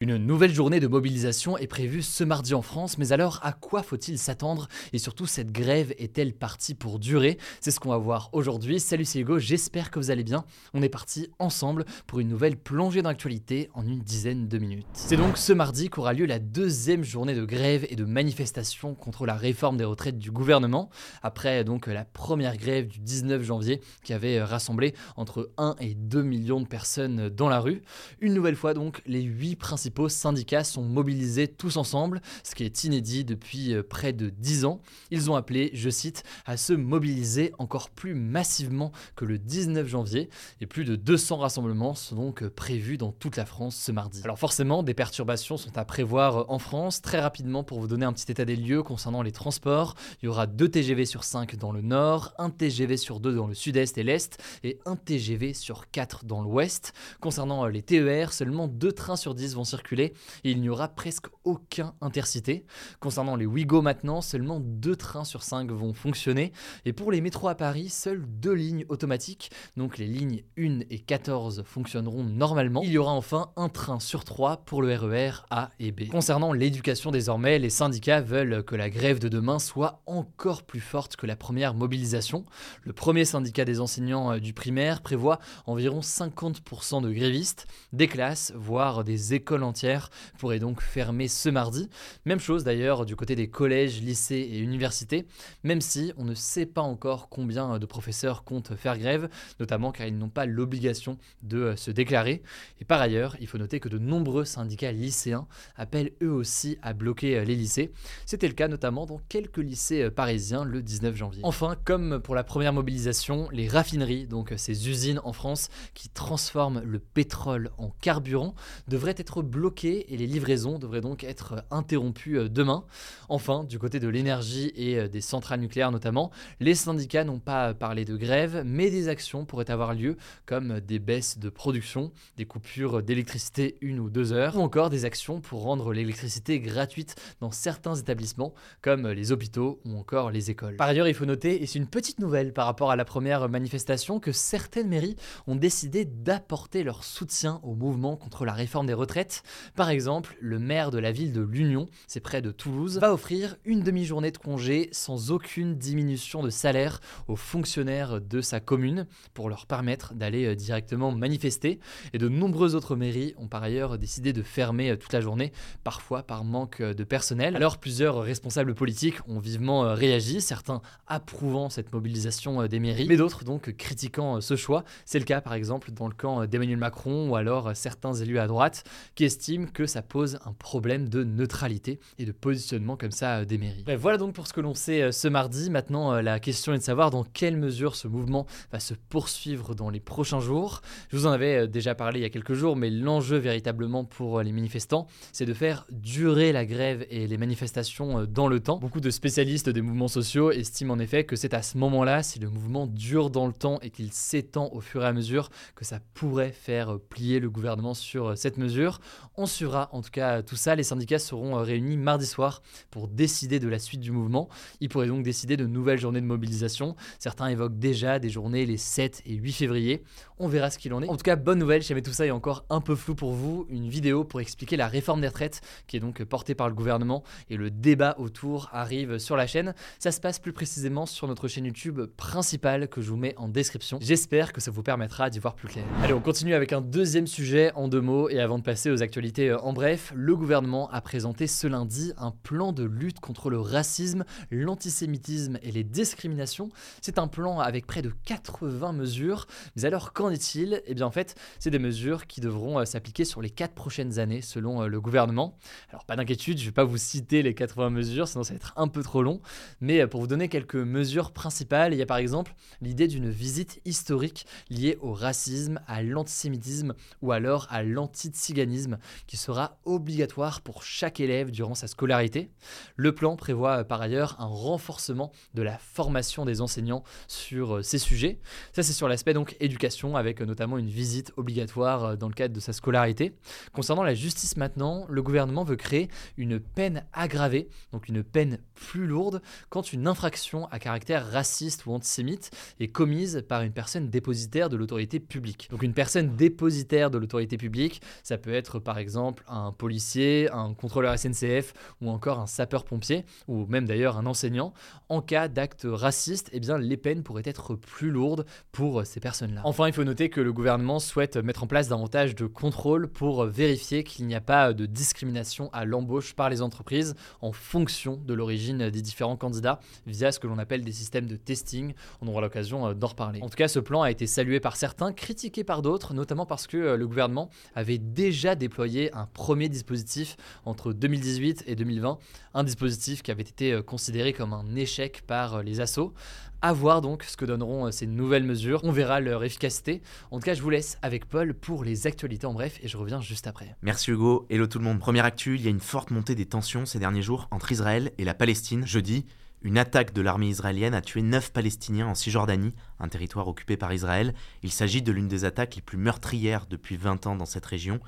Une nouvelle journée de mobilisation est prévue ce mardi en France, mais alors à quoi faut-il s'attendre? Et surtout, cette grève est-elle partie pour durer? C'est ce qu'on va voir aujourd'hui. Salut, c'est Hugo, j'espère que vous allez bien. On est parti ensemble pour une nouvelle plongée d'actualité en une dizaine de minutes. C'est donc ce mardi qu'aura lieu la deuxième journée de grève et de manifestation contre la réforme des retraites du gouvernement, après donc la première grève du 19 janvier qui avait rassemblé entre 1 et 2 millions de personnes dans la rue. Une nouvelle fois donc, les 8 principaux syndicats sont mobilisés tous ensemble, ce qui est inédit depuis euh, près de 10 ans. Ils ont appelé, je cite, à se mobiliser encore plus massivement que le 19 janvier et plus de 200 rassemblements sont donc euh, prévus dans toute la France ce mardi. Alors forcément, des perturbations sont à prévoir euh, en France. Très rapidement, pour vous donner un petit état des lieux concernant les transports, il y aura 2 TGV sur 5 dans le nord, 1 TGV sur 2 dans le sud-est et l'est et 1 TGV sur 4 dans l'ouest. Concernant les TER, seulement 2 trains sur 10 vont circuler il n'y aura presque aucun intercité. Concernant les Ouigo maintenant, seulement 2 trains sur 5 vont fonctionner. Et pour les métros à Paris, seules 2 lignes automatiques, donc les lignes 1 et 14 fonctionneront normalement. Il y aura enfin un train sur 3 pour le RER e A et B. Concernant l'éducation désormais, les syndicats veulent que la grève de demain soit encore plus forte que la première mobilisation. Le premier syndicat des enseignants euh, du primaire prévoit environ 50% de grévistes, des classes, voire des écoles entière pourrait donc fermer ce mardi. Même chose d'ailleurs du côté des collèges, lycées et universités, même si on ne sait pas encore combien de professeurs comptent faire grève, notamment car ils n'ont pas l'obligation de euh, se déclarer. Et par ailleurs, il faut noter que de nombreux syndicats lycéens appellent eux aussi à bloquer euh, les lycées. C'était le cas notamment dans quelques lycées euh, parisiens le 19 janvier. Enfin, comme pour la première mobilisation, les raffineries, donc ces usines en France qui transforment le pétrole en carburant, devraient être bloquées bloqué et les livraisons devraient donc être interrompues euh, demain. Enfin, du côté de l'énergie et euh, des centrales nucléaires notamment, les syndicats n'ont pas parlé de grève, mais des actions pourraient avoir lieu comme des baisses de production, des coupures d'électricité une ou deux heures, ou encore des actions pour rendre l'électricité gratuite dans certains établissements comme les hôpitaux ou encore les écoles. Par ailleurs, il faut noter, et c'est une petite nouvelle par rapport à la première manifestation, que certaines mairies ont décidé d'apporter leur soutien au mouvement contre la réforme des retraites par exemple, le maire de la ville de l'Union, c'est près de Toulouse, va offrir une demi-journée de congé sans aucune diminution de salaire aux fonctionnaires de sa commune pour leur permettre d'aller euh, directement manifester. Et de nombreuses autres mairies ont par ailleurs décidé de fermer euh, toute la journée, parfois par manque euh, de personnel. Alors plusieurs responsables politiques ont vivement réagi, certains approuvant cette mobilisation des mairies, mais d'autres donc critiquant ce choix. C'est le cas par exemple dans le camp d'Emmanuel Macron ou alors certains élus à droite qui estiment estime que ça pose un problème de neutralité et de positionnement comme ça euh, des mairies. Voilà donc pour ce que l'on sait euh, ce mardi. Maintenant, euh, la question est de savoir dans quelle mesure ce mouvement va se poursuivre dans les prochains jours. Je vous en avais déjà parlé il y a quelques jours, mais l'enjeu véritablement pour les manifestants, c'est de faire durer la grève et les manifestations dans le temps. Beaucoup de spécialistes des mouvements sociaux estiment en effet que c'est à ce moment-là, si le mouvement dure dans le temps et qu'il s'étend au fur et à mesure, que ça pourrait faire plier le gouvernement sur cette mesure. On suivra en tout cas tout ça. Les syndicats seront euh, réunis mardi soir pour décider de la suite du mouvement. Ils pourraient donc décider de nouvelles journées de mobilisation. Certains évoquent déjà des journées les 7 et 8 février. On verra ce qu'il en est. En tout cas, bonne nouvelle, si jamais tout ça est encore un peu flou pour vous, une vidéo pour expliquer la réforme des retraites qui est donc portée par le gouvernement et le débat autour arrive sur la chaîne. Ça se passe plus précisément sur notre chaîne YouTube principale que je vous mets en description. J'espère que ça vous permettra d'y voir plus clair. Allez, on continue avec un deuxième sujet en deux mots et avant de passer aux euh, en bref, le gouvernement a présenté ce lundi un plan de lutte contre le racisme, l'antisémitisme et les discriminations. C'est un plan avec près de 80 mesures. Mais alors qu'en est-il? Eh bien en fait, c'est des mesures qui devront s'appliquer sur les 4 prochaines années selon le gouvernement. Alors pas d'inquiétude, je ne vais pas vous citer les 80 mesures, sinon ça va être un peu trop long, mais pour vous donner quelques mesures principales, il y a par exemple l'idée d'une visite historique liée au racisme, à l'antisémitisme ou alors à qui sera obligatoire pour chaque élève durant sa scolarité. Le plan prévoit par ailleurs un renforcement de la formation des enseignants sur euh, ces sujets. Ça c'est sur l'aspect donc éducation avec notamment une visite obligatoire euh, dans le cadre de sa scolarité. Concernant la justice maintenant, le gouvernement veut créer une peine aggravée, donc une peine plus lourde quand une infraction à caractère raciste ou antisémite est commise par une personne dépositaire de l'autorité publique. Donc une personne dépositaire de l'autorité publique, ça peut être par exemple un policier, un contrôleur SNCF ou encore un sapeur-pompier ou même d'ailleurs un enseignant. En cas d'acte raciste, eh bien les peines pourraient être plus lourdes pour ces personnes-là. Enfin, il faut noter que le gouvernement souhaite mettre en place davantage de contrôles pour vérifier qu'il n'y a pas de discrimination à l'embauche par les entreprises en fonction de l'origine des différents candidats via ce que l'on appelle des systèmes de testing. On aura l'occasion euh, d'en reparler. En tout cas, ce plan a été salué par certains, critiqué par d'autres, notamment parce que euh, le gouvernement avait déjà déployé un premier dispositif entre 2018 et 2020, un dispositif qui avait été euh, considéré comme un échec par les assos. À voir donc ce que donneront ces nouvelles mesures. On verra leur efficacité. En tout cas, je vous laisse avec Paul pour les actualités en bref et je reviens juste après. Merci Hugo. Hello tout le monde. Première actu, il y a une forte montée des tensions ces derniers jours entre Israël et la Palestine. Jeudi, une attaque de l'armée israélienne a tué 9 Palestiniens en Cisjordanie, un territoire occupé par Israël. Il s'agit de l'une des attaques les plus meurtrières depuis 20 ans dans cette région,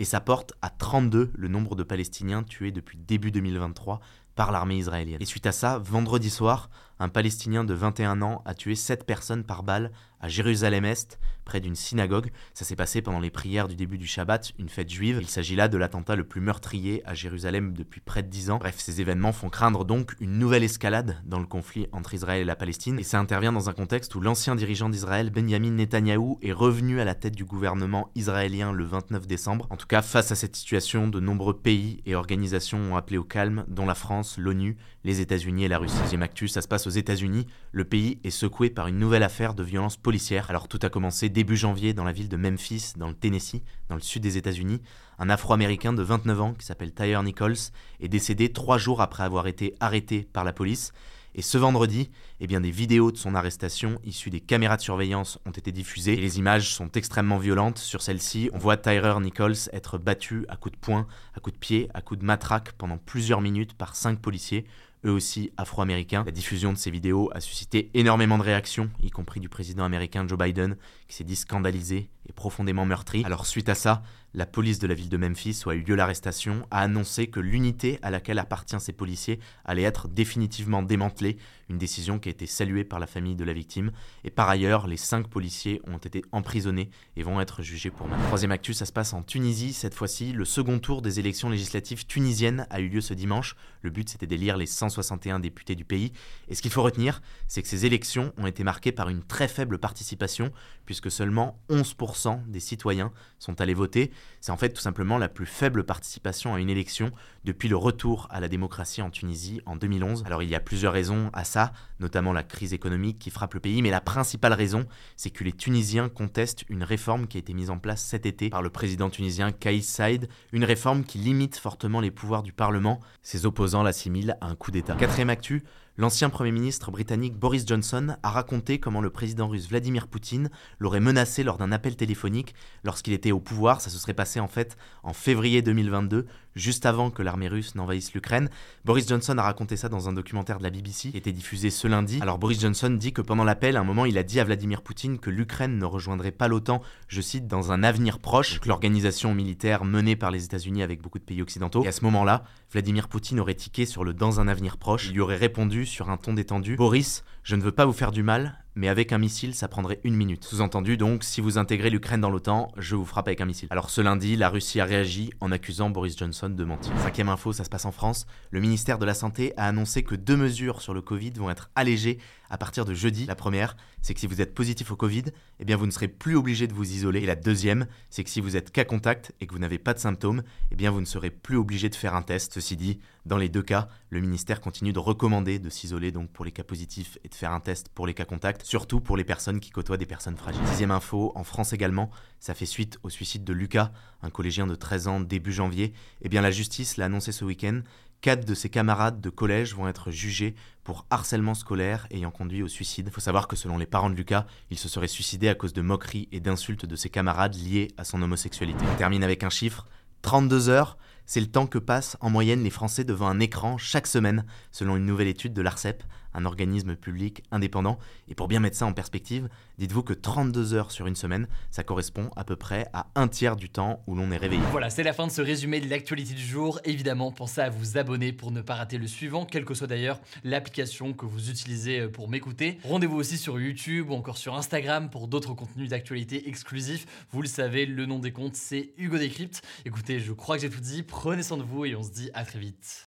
et ça porte à 32 le nombre de Palestiniens tués depuis début 2023 par l'armée israélienne. Et suite à ça, vendredi soir, un Palestinien de 21 ans a tué 7 personnes par balle à Jérusalem-Est, près d'une synagogue. Ça s'est passé pendant les prières du début du Shabbat, une fête juive. Il s'agit là de l'attentat le plus meurtrier à Jérusalem depuis près de 10 ans. Bref, ces événements font craindre donc une nouvelle escalade dans le conflit entre Israël et la Palestine. Et ça intervient dans un contexte où l'ancien dirigeant d'Israël, Benjamin Netanyahou, est revenu à la tête du gouvernement israélien le 29 décembre. En tout cas, face à cette situation, de nombreux pays et organisations ont appelé au calme, dont la France, l'ONU, les États-Unis et la Russie. Aux États-Unis. Le pays est secoué par une nouvelle affaire de violence policière. Alors tout a commencé début janvier dans la ville de Memphis, dans le Tennessee, dans le sud des États-Unis. Un Afro-Américain de 29 ans qui s'appelle Tyre Nichols est décédé trois jours après avoir été arrêté par la police. Et ce vendredi, eh bien, des vidéos de son arrestation issues des caméras de surveillance ont été diffusées. Les images sont extrêmement violentes. Sur celles-ci, on voit Tyler Nichols être battu à coups de poing, à coups de pied, à coups de matraque pendant plusieurs minutes par cinq policiers eux aussi afro-américains. La diffusion de ces vidéos a suscité énormément de réactions, y compris du président américain Joe Biden, qui s'est dit scandalisé et profondément meurtri. Alors suite à ça, la police de la ville de Memphis, où a eu lieu l'arrestation, a annoncé que l'unité à laquelle appartient ces policiers allait être définitivement démantelée, une décision qui a été saluée par la famille de la victime. Et par ailleurs, les cinq policiers ont été emprisonnés et vont être jugés pour meurtre. Troisième actu, ça se passe en Tunisie cette fois-ci. Le second tour des élections législatives tunisiennes a eu lieu ce dimanche. Le but c'était d'élire les 161 députés du pays. Et ce qu'il faut retenir, c'est que ces élections ont été marquées par une très faible participation, puisque seulement 11% des citoyens sont allés voter. C'est en fait tout simplement la plus faible participation à une élection depuis le retour à la démocratie en Tunisie en 2011. Alors il y a plusieurs raisons à ça, notamment la crise économique qui frappe le pays, mais la principale raison, c'est que les Tunisiens contestent une réforme qui a été mise en place cet été par le président tunisien Kais Saïd, une réforme qui limite fortement les pouvoirs du Parlement. Ses opposants l'assimilent à un coup d'État. Quatrième actu, L'ancien Premier ministre britannique Boris Johnson a raconté comment le président russe Vladimir Poutine l'aurait menacé lors d'un appel téléphonique lorsqu'il était au pouvoir. Ça se serait passé en fait en février 2022, juste avant que l'armée russe n'envahisse l'Ukraine. Boris Johnson a raconté ça dans un documentaire de la BBC qui était diffusé ce lundi. Alors Boris Johnson dit que pendant l'appel, à un moment, il a dit à Vladimir Poutine que l'Ukraine ne rejoindrait pas l'OTAN, je cite, dans un avenir proche, que l'organisation militaire menée par les États-Unis avec beaucoup de pays occidentaux. Et à ce moment-là, Vladimir Poutine aurait tiqué sur le dans un avenir proche. Il lui aurait répondu sur un ton détendu. Boris, je ne veux pas vous faire du mal, mais avec un missile, ça prendrait une minute. Sous-entendu donc, si vous intégrez l'Ukraine dans l'OTAN, je vous frappe avec un missile. Alors ce lundi, la Russie a réagi en accusant Boris Johnson de mentir. Cinquième info, ça se passe en France. Le ministère de la Santé a annoncé que deux mesures sur le Covid vont être allégées à partir de jeudi. La première, c'est que si vous êtes positif au Covid, eh bien vous ne serez plus obligé de vous isoler. Et la deuxième, c'est que si vous êtes cas contact et que vous n'avez pas de symptômes, eh bien vous ne serez plus obligé de faire un test. Ceci dit, dans les deux cas, le ministère continue de recommander de s'isoler donc pour les cas positifs et de faire un test pour les cas contacts, surtout pour les personnes qui côtoient des personnes fragiles. Sixième info, en France également, ça fait suite au suicide de Lucas, un collégien de 13 ans début janvier. Eh bien la justice l'a annoncé ce week-end, Quatre de ses camarades de collège vont être jugés pour harcèlement scolaire ayant conduit au suicide. Il faut savoir que selon les parents de Lucas, il se serait suicidé à cause de moqueries et d'insultes de ses camarades liées à son homosexualité. On termine avec un chiffre, 32 heures, c'est le temps que passent en moyenne les Français devant un écran chaque semaine, selon une nouvelle étude de l'ARCEP, un organisme public indépendant. Et pour bien mettre ça en perspective, dites-vous que 32 heures sur une semaine, ça correspond à peu près à un tiers du temps où l'on est réveillé. Voilà, c'est la fin de ce résumé de l'actualité du jour. Évidemment, pensez à vous abonner pour ne pas rater le suivant, quelle que soit d'ailleurs l'application que vous utilisez pour m'écouter. Rendez-vous aussi sur YouTube ou encore sur Instagram pour d'autres contenus d'actualité exclusifs. Vous le savez, le nom des comptes, c'est Hugo Décrypte. Écoutez, je crois que j'ai tout dit. Prenez soin de vous et on se dit à très vite.